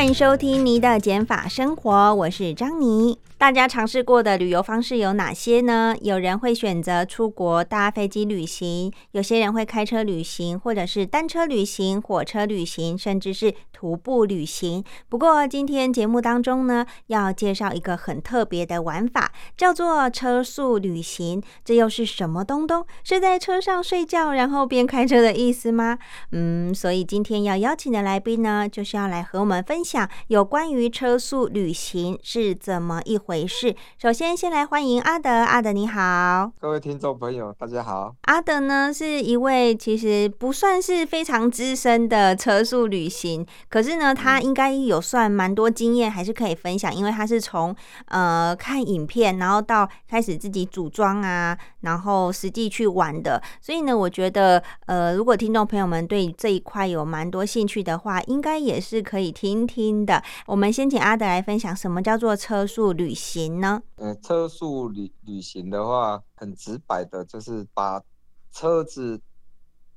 欢迎收听你的减法生活，我是张妮。大家尝试过的旅游方式有哪些呢？有人会选择出国搭飞机旅行，有些人会开车旅行，或者是单车旅行、火车旅行，甚至是徒步旅行。不过今天节目当中呢，要介绍一个很特别的玩法，叫做车速旅行。这又是什么东东？是在车上睡觉，然后边开车的意思吗？嗯，所以今天要邀请的来宾呢，就是要来和我们分享有关于车速旅行是怎么一。回事。首先，先来欢迎阿德。阿德，你好，各位听众朋友，大家好。阿德呢，是一位其实不算是非常资深的车速旅行，可是呢，他应该有算蛮多经验，还是可以分享。因为他是从呃看影片，然后到开始自己组装啊，然后实际去玩的。所以呢，我觉得呃，如果听众朋友们对这一块有蛮多兴趣的话，应该也是可以听听的。我们先请阿德来分享什么叫做车速旅。行行呢？呃，车速旅旅行的话，很直白的，就是把车子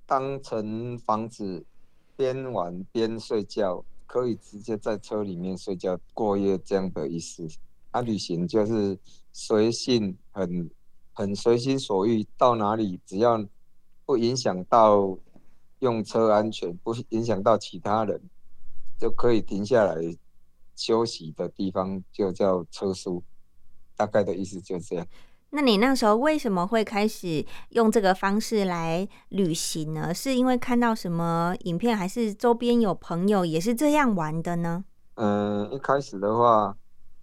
当成房子，边玩边睡觉，可以直接在车里面睡觉过夜这样的意思。啊，旅行就是随性，很很随心所欲，到哪里只要不影响到用车安全，不影响到其他人，就可以停下来。休息的地方就叫车书，大概的意思就这样。那你那时候为什么会开始用这个方式来旅行呢？是因为看到什么影片，还是周边有朋友也是这样玩的呢？嗯，一开始的话，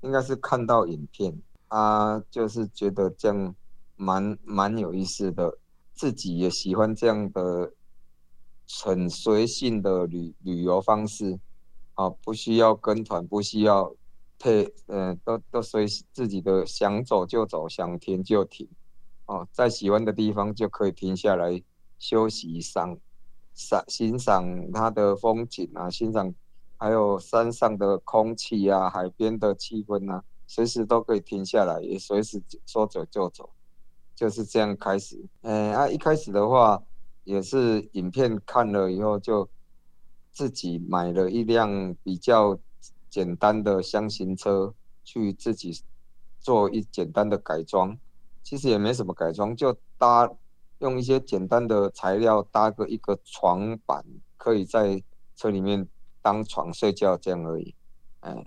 应该是看到影片啊，就是觉得这样蛮蛮有意思的，自己也喜欢这样的很随性的旅旅游方式。啊，不需要跟团，不需要配，嗯，都都随自己的想走就走，想停就停。哦，在喜欢的地方就可以停下来休息一，赏赏欣赏它的风景啊，欣赏还有山上的空气啊，海边的气氛啊，随时都可以停下来，也随时说走就走，就是这样开始。嗯，啊，一开始的话也是影片看了以后就。自己买了一辆比较简单的箱型车，去自己做一简单的改装，其实也没什么改装，就搭用一些简单的材料搭个一个床板，可以在车里面当床睡觉这样而已。哎，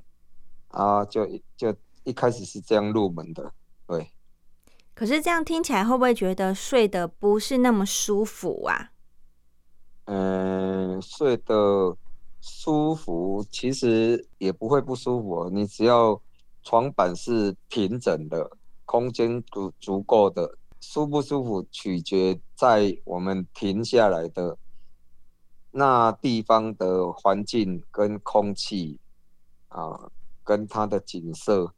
啊，就就一开始是这样入门的，对。可是这样听起来会不会觉得睡得不是那么舒服啊？嗯，睡得舒服，其实也不会不舒服。你只要床板是平整的，空间足足够的，舒不舒服取决在我们停下来的那地方的环境跟空气啊，跟它的景色、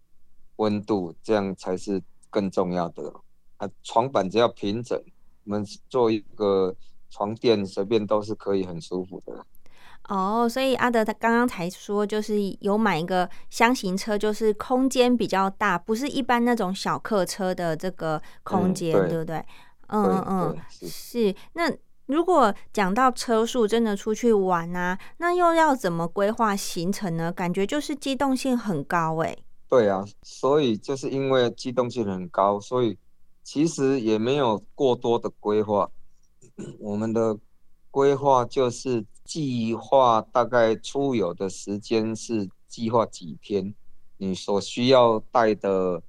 温度，这样才是更重要的。啊，床板只要平整，我们做一个。床垫随便都是可以很舒服的哦，所以阿德他刚刚才说，就是有买一个箱型车，就是空间比较大，不是一般那种小客车的这个空间，对不对？嗯嗯嗯，是。那如果讲到车速，真的出去玩啊，那又要怎么规划行程呢？感觉就是机动性很高哎。对啊，所以就是因为机动性很高，所以其实也没有过多的规划。我们的规划就是计划大概出游的时间是计划几天，你所需要带的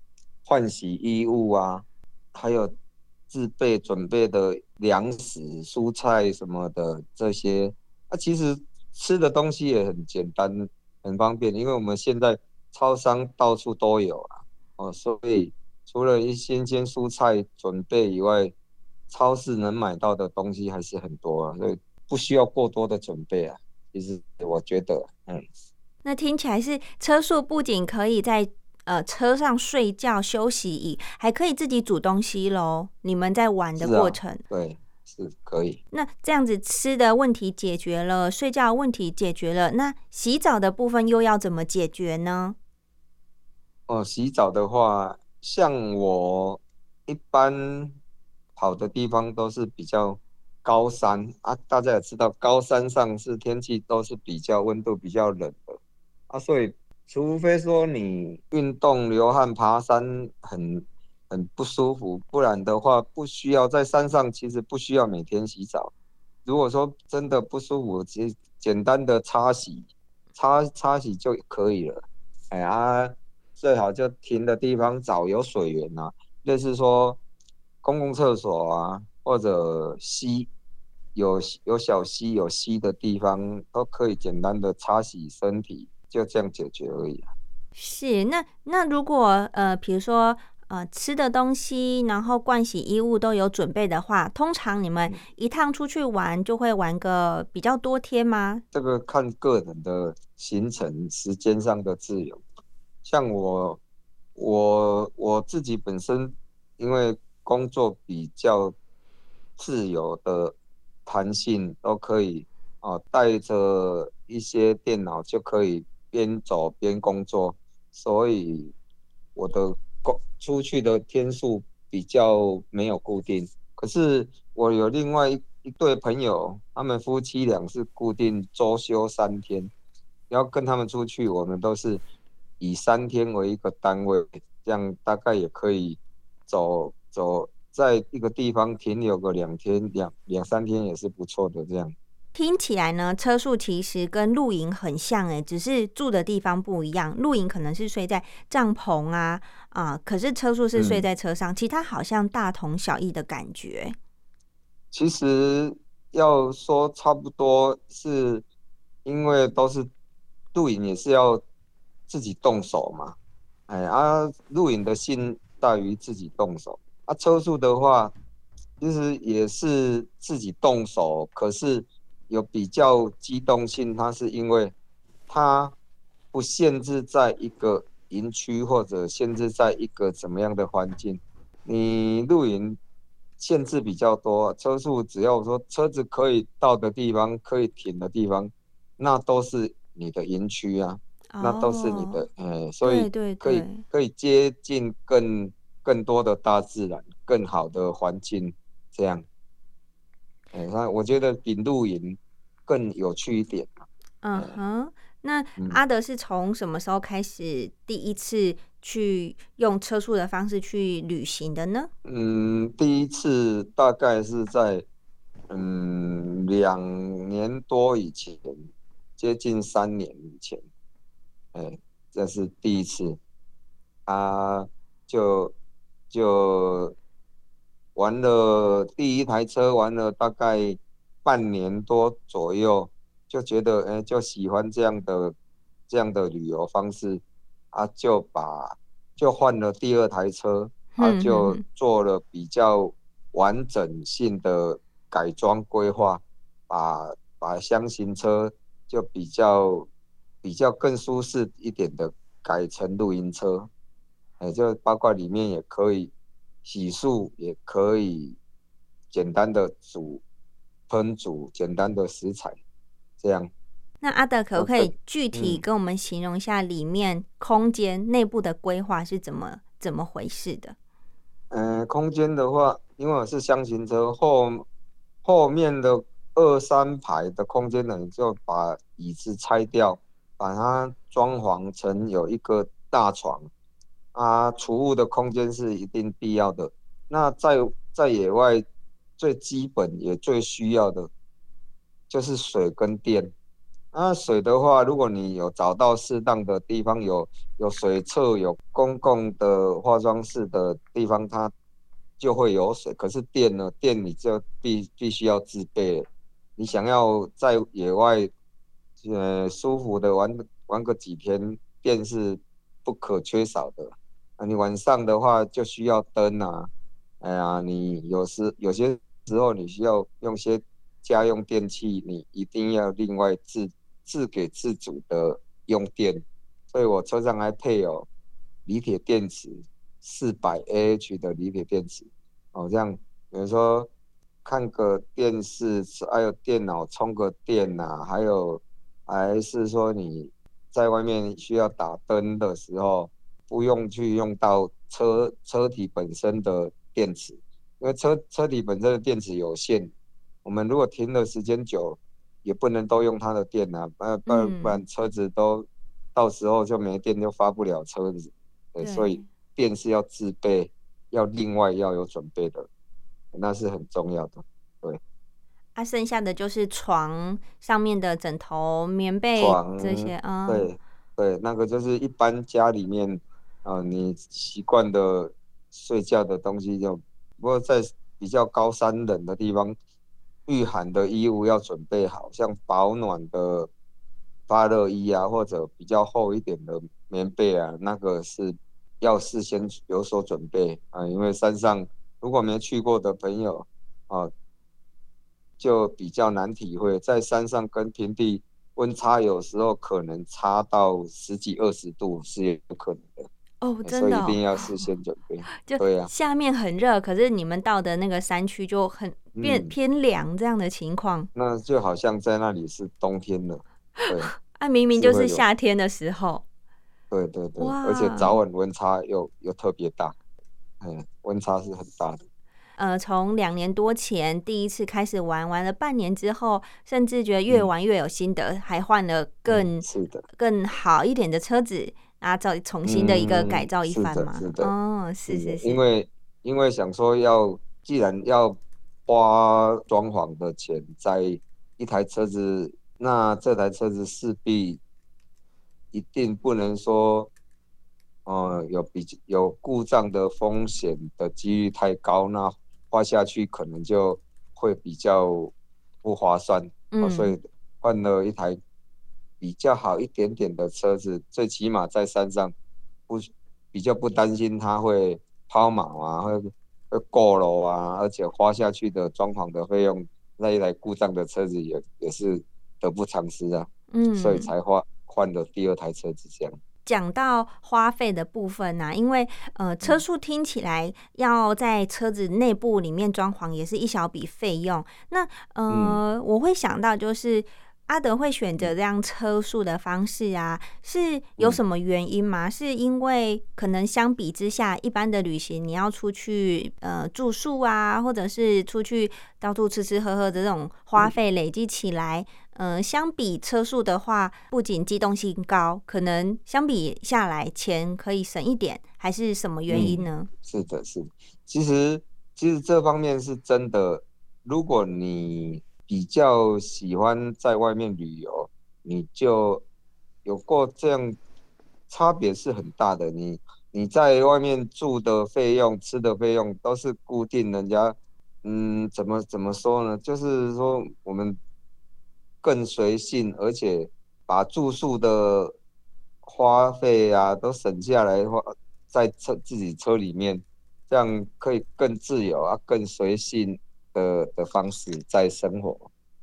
换洗衣物啊，还有自备准备的粮食、蔬菜什么的这些，啊，其实吃的东西也很简单、很方便，因为我们现在超商到处都有啊，哦，所以除了一新鲜蔬菜准备以外，超市能买到的东西还是很多啊，所以不需要过多的准备啊，其实我觉得，嗯，那听起来是车速不仅可以在呃车上睡觉休息椅，还可以自己煮东西喽。你们在玩的过程，对，是可以。那这样子吃的问题解决了，睡觉问题解决了，那洗澡的部分又要怎么解决呢？哦，洗澡的话，像我一般跑的地方都是比较高山啊，大家也知道，高山上是天气都是比较温度比较冷的啊，所以除非说你运动流汗爬山很很不舒服，不然的话不需要在山上，其实不需要每天洗澡。如果说真的不舒服，其实简单的擦洗擦擦洗就可以了。哎呀。最好就停的地方找有水源呐，类似说公共厕所啊，或者溪有有小溪有溪的地方，都可以简单的擦洗身体，就这样解决而已。是，那那如果呃，比如说呃，吃的东西，然后盥洗衣物都有准备的话，通常你们一趟出去玩就会玩个比较多天吗？这个看个人的行程时间上的自由。像我，我我自己本身，因为工作比较自由的弹性，都可以啊，带着一些电脑就可以边走边工作，所以我的工出去的天数比较没有固定。可是我有另外一一对朋友，他们夫妻俩是固定周休三天，要跟他们出去，我们都是。以三天为一个单位，这样大概也可以走走，在一个地方停留个两天、两两三天也是不错的。这样听起来呢，车速其实跟露营很像诶，只是住的地方不一样。露营可能是睡在帐篷啊啊，可是车速是睡在车上，其他好像大同小异的感觉。其实要说差不多，是因为都是露营，也是要。自己动手嘛，哎啊，露营的心大于自己动手啊。车速的话，其实也是自己动手，可是有比较机动性。它是因为它不限制在一个营区或者限制在一个怎么样的环境。你露营限制比较多，车速只要说车子可以到的地方，可以停的地方，那都是你的营区啊。那都是你的，哎，所以可以可以接近更更多的大自然，更好的环境，这样，哎，那我觉得比露营更有趣一点嗯哼，那阿德是从什么时候开始第一次去用车速的方式去旅行的呢？嗯，第一次大概是在嗯两年多以前，接近三年以前。哎，这是第一次，啊，就就玩了第一台车，玩了大概半年多左右，就觉得哎，就喜欢这样的这样的旅游方式，啊，就把就换了第二台车，啊，就做了比较完整性的改装规划，把把箱型车就比较。比较更舒适一点的改成露营车，哎，就包括里面也可以洗漱，也可以简单的煮烹煮简单的食材，这样。那阿德可不可以具体跟我们形容一下里面空间内部的规划是怎么怎么回事的？嗯，空间的话，因为我是箱型车，后后面的二三排的空间呢，就把椅子拆掉。把它装潢成有一个大床，啊，储物的空间是一定必要的。那在在野外最基本也最需要的，就是水跟电。那水的话，如果你有找到适当的地方，有有水厕、有公共的化妆室的地方，它就会有水。可是电呢？电你就必必须要自备。你想要在野外。呃，舒服的玩玩个几天，电是不可缺少的。啊，你晚上的话就需要灯啊。哎呀，你有时有些时候你需要用些家用电器，你一定要另外自自给自足的用电，所以我车上还配有锂铁电池，四百 Ah 的锂铁电池，哦，这样比如说看个电视，还有电脑充个电呐，还有还是说你在外面需要打灯的时候，不用去用到车车体本身的电池，因为车车体本身的电池有限，我们如果停的时间久。也不能都用它的电啊，不然不然不然车子都到时候就没电，就发不了车子。对，所以电是要自备，要另外要有准备的，那是很重要的。对。啊，剩下的就是床上面的枕头、棉被这些啊。对对，那个就是一般家里面啊，你习惯的睡觉的东西就，不过在比较高山冷的地方。御寒的衣物要准备好，像保暖的发热衣啊，或者比较厚一点的棉被啊，那个是要事先有所准备啊。因为山上如果没去过的朋友啊，就比较难体会，在山上跟平地温差有时候可能差到十几二十度是有可能的。哦，真的，一定要事先准备。就对呀，下面很热，可是你们到的那个山区就很变偏凉这样的情况。那就好像在那里是冬天了，对。啊，明明就是夏天的时候。对对对，而且早晚温差又又特别大，嗯，温差是很大的。呃，从两年多前第一次开始玩，玩了半年之后，甚至觉得越玩越有心得，还换了更是的更好一点的车子。啊，再重新的一个改造一番嘛？是的，哦，是是是。因为因为想说要，既然要花装潢的钱在一台车子，那这台车子势必一定不能说，呃，有比有故障的风险的几率太高，那花下去可能就会比较不划算。嗯，所以换了一台。比较好一点点的车子，最起码在山上不比较不担心它会抛锚啊，会会过楼啊，而且花下去的装潢的费用，那一台故障的车子也也是得不偿失啊。嗯，所以才换换了第二台车子这样。讲到花费的部分呢，因为呃车速听起来要在车子内部里面装潢也是一小笔费用，那呃我会想到就是。阿德会选择这样车速的方式啊，是有什么原因吗？是因为可能相比之下，一般的旅行你要出去呃住宿啊，或者是出去到处吃吃喝喝的这种花费累积起来，呃，相比车速的话，不仅机动性高，可能相比下来钱可以省一点，还是什么原因呢？是的，是的，其实其实这方面是真的，如果你。比较喜欢在外面旅游，你就有过这样差别是很大的。你你在外面住的费用、吃的费用都是固定，人家嗯，怎么怎么说呢？就是说我们更随性，而且把住宿的花费啊都省下来，花在车自己车里面，这样可以更自由啊，更随性。的的方式在生活，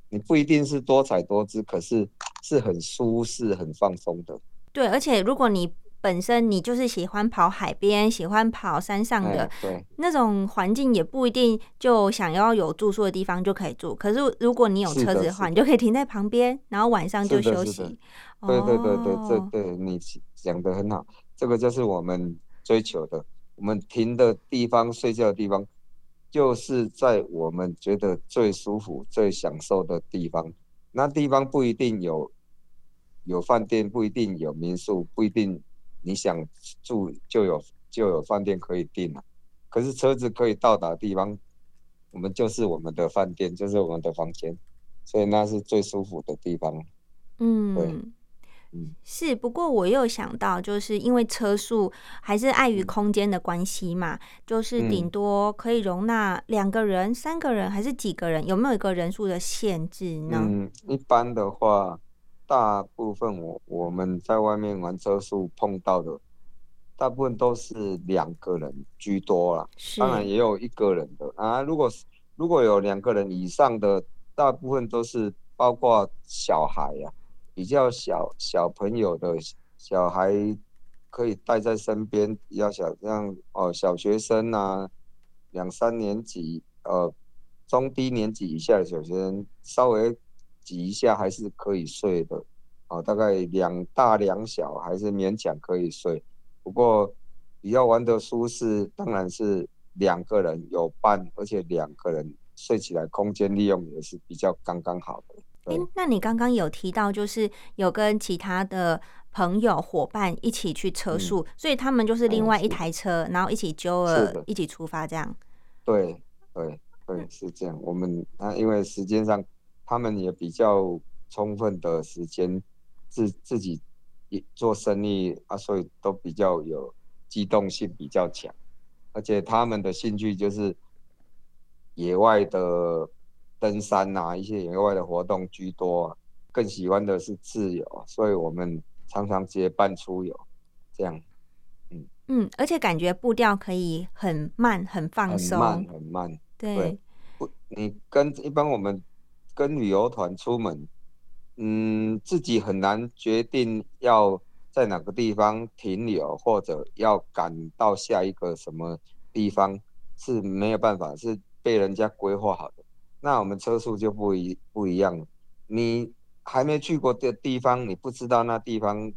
你不一定是多彩多姿，可是是很舒适、很放松的。对，而且如果你本身你就是喜欢跑海边、喜欢跑山上的，对那种环境也不一定就想要有住宿的地方就可以住。可是如果你有车子的话，你就可以停在旁边，然后晚上就休息。对对对对，这对你讲的很好，这个就是我们追求的。我们停的地方、睡觉的地方。就是在我们觉得最舒服、最享受的地方，那地方不一定有有饭店，不一定有民宿，不一定你想住就有就有饭店可以订了。可是车子可以到达的地方，我们就是我们的饭店，就是我们的房间，所以那是最舒服的地方。嗯，对。是，不过我又想到，就是因为车速还是碍于空间的关系嘛，就是顶多可以容纳两个人、三个人，还是几个人？有没有一个人数的限制呢？嗯，一般的话，大部分我我们在外面玩车速碰到的，大部分都是两个人居多啦，当然也有一个人的啊。如果如果有两个人以上的，大部分都是包括小孩呀。比较小小朋友的小孩可以带在身边，比较小像哦小学生啊，两三年级呃中低年级以下的小学生，稍微挤一下还是可以睡的，哦大概两大两小还是勉强可以睡，不过比较玩的舒适当然是两个人有伴，而且两个人睡起来空间利用也是比较刚刚好的。哎，那你刚刚有提到，就是有跟其他的朋友伙伴一起去车速，所以他们就是另外一台车，然后一起揪了，一起出发这样。对对对，是这样。我们啊，因为时间上，他们也比较充分的时间自自己做生意啊，所以都比较有机动性比较强，而且他们的兴趣就是野外的。登山呐，一些野外的活动居多，更喜欢的是自由，所以我们常常结伴出游，这样，嗯。嗯，而且感觉步调可以很慢，很放松，很慢很慢，对，不，你跟一般我们跟旅游团出门，嗯，自己很难决定要在哪个地方停留，或者要赶到下一个什么地方是没有办法，是被人家规划好的。那我们车速就不一不一样了，你还没去过的地方，你不知道那地方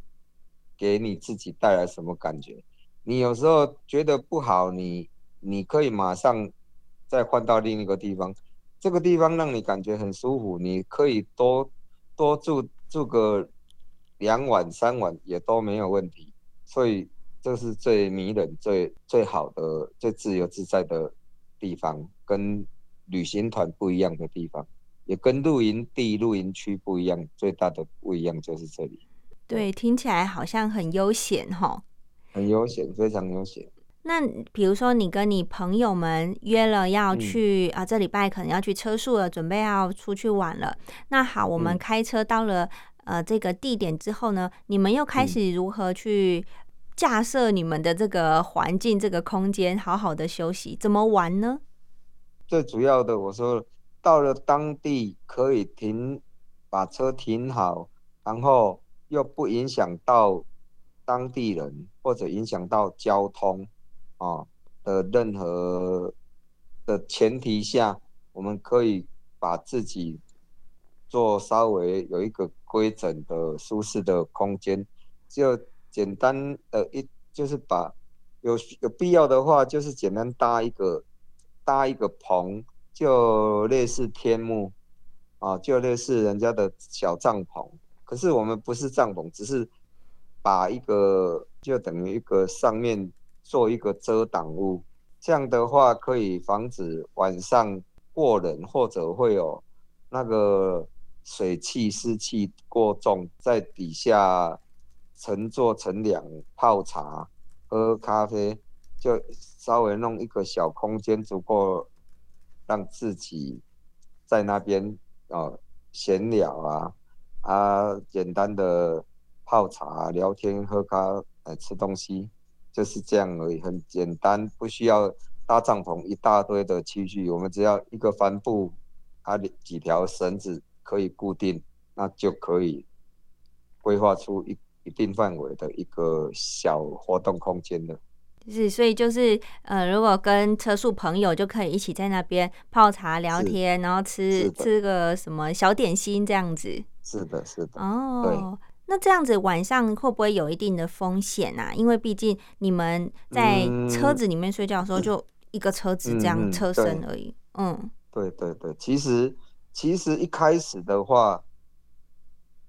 给你自己带来什么感觉。你有时候觉得不好，你你可以马上再换到另一个地方，这个地方让你感觉很舒服，你可以多多住住个两晚三晚也都没有问题。所以这是最迷人、最最好的、最自由自在的地方，跟。旅行团不一样的地方，也跟露营地、露营区不一样。最大的不一样就是这里。对，听起来好像很悠闲哈。很悠闲，非常悠闲。那比如说，你跟你朋友们约了要去啊，这礼拜可能要去车速了，准备要出去玩了。那好，我们开车到了呃这个地点之后呢，你们又开始如何去架设你们的这个环境、这个空间，好好的休息？怎么玩呢？最主要的，我说到了当地可以停，把车停好，然后又不影响到当地人或者影响到交通啊的任何的前提下，我们可以把自己做稍微有一个规整的舒适的空间，就简单的一就是把有有必要的话，就是简单搭一个。搭一个棚，就类似天幕，啊，就类似人家的小帐篷。可是我们不是帐篷，只是把一个就等于一个上面做一个遮挡物。这样的话可以防止晚上过冷，或者会有那个水汽湿气过重，在底下乘坐乘凉、泡茶、喝咖啡。就稍微弄一个小空间，足够让自己在那边哦闲聊啊啊，简单的泡茶、聊天、喝咖、呃吃东西，就是这样而已，很简单，不需要搭帐篷一大堆的器具，我们只要一个帆布，啊几条绳子可以固定，那就可以规划出一一定范围的一个小活动空间了。是，所以就是呃，如果跟车速朋友就可以一起在那边泡茶聊天，然后吃吃个什么小点心这样子。是的，是的。哦，那这样子晚上会不会有一定的风险啊？因为毕竟你们在车子里面睡觉的时候，就一个车子这样车身而已。嗯，对对对，其实其实一开始的话，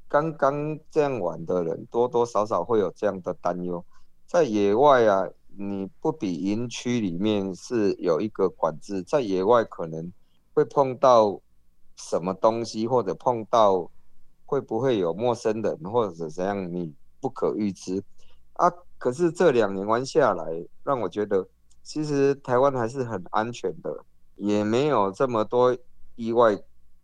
刚刚这样玩的人多多少少会有这样的担忧，在野外啊。你不比营区里面是有一个管制，在野外可能会碰到什么东西，或者碰到会不会有陌生人，或者怎样，你不可预知啊。可是这两年玩下来，让我觉得其实台湾还是很安全的，也没有这么多意外，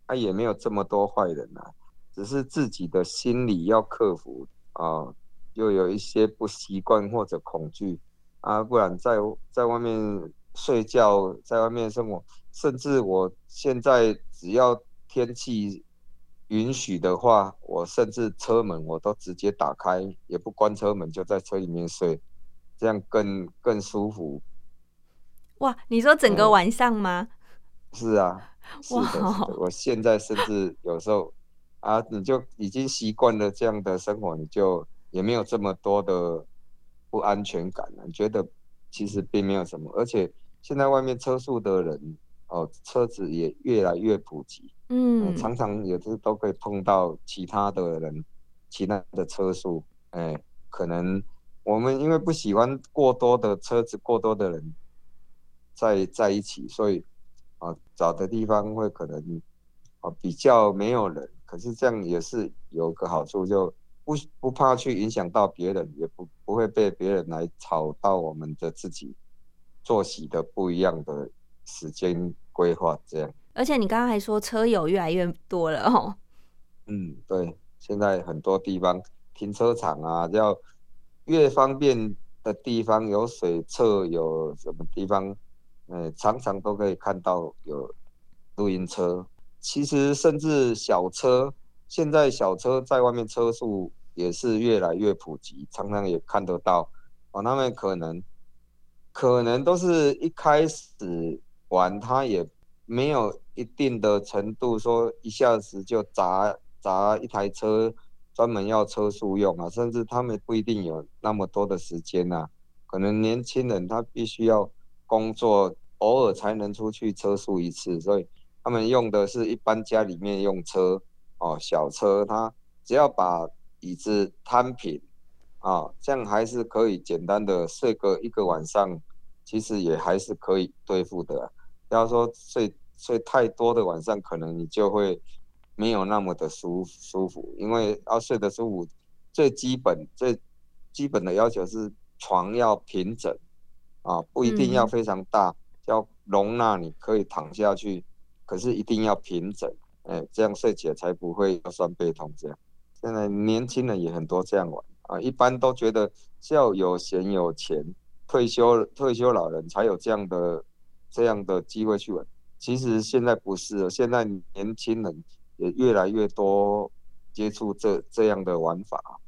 啊，也没有这么多坏人啊，只是自己的心理要克服啊，又有一些不习惯或者恐惧。啊，不然在在外面睡觉，在外面生活，甚至我现在只要天气允许的话，我甚至车门我都直接打开，也不关车门，就在车里面睡，这样更更舒服。哇，你说整个晚上吗？是啊，是的，是的。我现在甚至有时候啊，你就已经习惯了这样的生活，你就也没有这么多的不安全感了。觉得其实并没有什么，而且现在外面车速的人哦，车子也越来越普及。嗯，常常也是都可以碰到其他的人，其他的车速，哎，可能我们因为不喜欢过多的车子，过多的人在在一起，所以啊，找的地方会可能啊比较没有人，可是这样也是有个好处，就不不怕去影响到别人，也不不会被别人来吵到我们的自己作息的不一样的时间规划，这样。而且你刚刚还说车友越来越多了哦。嗯，对，现在很多地方停车场啊，要越方便的地方有水厕，有什么地方，呃，常常都可以看到有露营车。其实甚至小车，现在小车在外面车速也是越来越普及，常常也看得到。哦，他们可能可能都是一开始玩，他也没有。一定的程度，说一下子就砸砸一台车，专门要车速用啊，甚至他们不一定有那么多的时间呐。可能年轻人他必须要工作，偶尔才能出去车速一次，所以他们用的是一般家里面用车哦，小车，它只要把椅子摊平啊，这样还是可以简单的睡个一个晚上，其实也还是可以对付的。不要说睡。睡太多的晚上，可能你就会没有那么的舒舒服，因为要睡得舒服，最基本最基本的要求是床要平整啊，不一定要非常大，要容纳你可以躺下去，可是一定要平整，哎，这样睡起来才不会腰酸背痛。这样，现在年轻人也很多这样玩啊，一般都觉得要有闲有钱，退休退休老人才有这样的这样的机会去玩。其实现在不是，现在年轻人也越来越多接触这这样的玩法。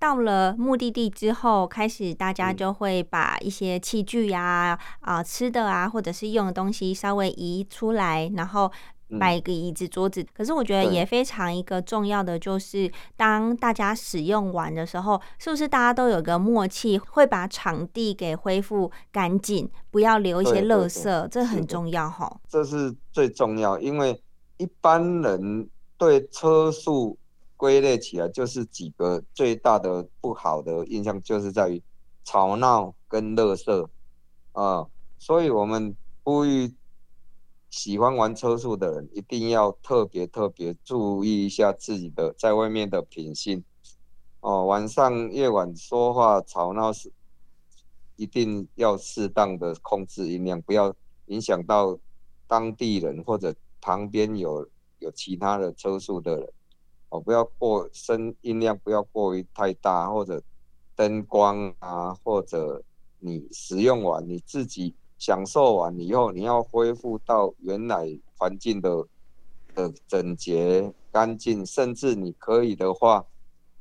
到了目的地之后，开始大家就会把一些器具呀、啊吃的啊，或者是用的东西稍微移出来，然后。摆一个椅子、桌子，可是我觉得也非常一个重要的，就是当大家使用完的时候，是不是大家都有个默契，会把场地给恢复干净，不要留一些垃圾，这很重要哈。这是最重要，因为一般人对车速归类起来，就是几个最大的不好的印象，就是在于吵闹跟垃圾啊，所以我们呼吁。喜欢玩车速的人，一定要特别特别注意一下自己的在外面的品性哦。晚上夜晚说话吵闹时，一定要适当的控制音量，不要影响到当地人或者旁边有有其他的车速的人哦。不要过声音量，不要过于太大，或者灯光啊，或者你使用完你自己。享受完以后，你要恢复到原来环境的的整洁干净，甚至你可以的话，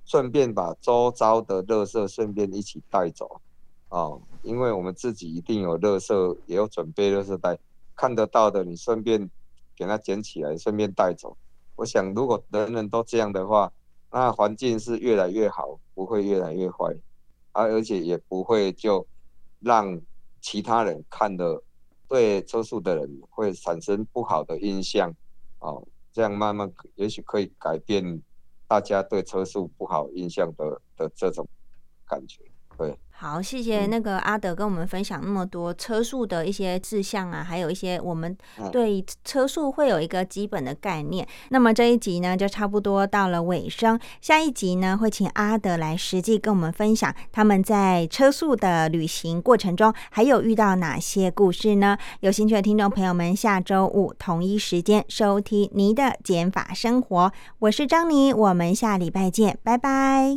顺便把周遭的垃圾顺便一起带走，哦，因为我们自己一定有垃圾，也有准备垃圾袋，看得到的你顺便给它捡起来，顺便带走。我想，如果人人都这样的话，那环境是越来越好，不会越来越坏，而而且也不会就让。其他人看的对车速的人会产生不好的印象，哦，这样慢慢也许可以改变大家对车速不好印象的的这种感觉，对。好，谢谢那个阿德跟我们分享那么多车速的一些志向啊，还有一些我们对车速会有一个基本的概念。那么这一集呢，就差不多到了尾声。下一集呢，会请阿德来实际跟我们分享他们在车速的旅行过程中，还有遇到哪些故事呢？有兴趣的听众朋友们，下周五同一时间收听《你的减法生活》，我是张妮，我们下礼拜见，拜拜。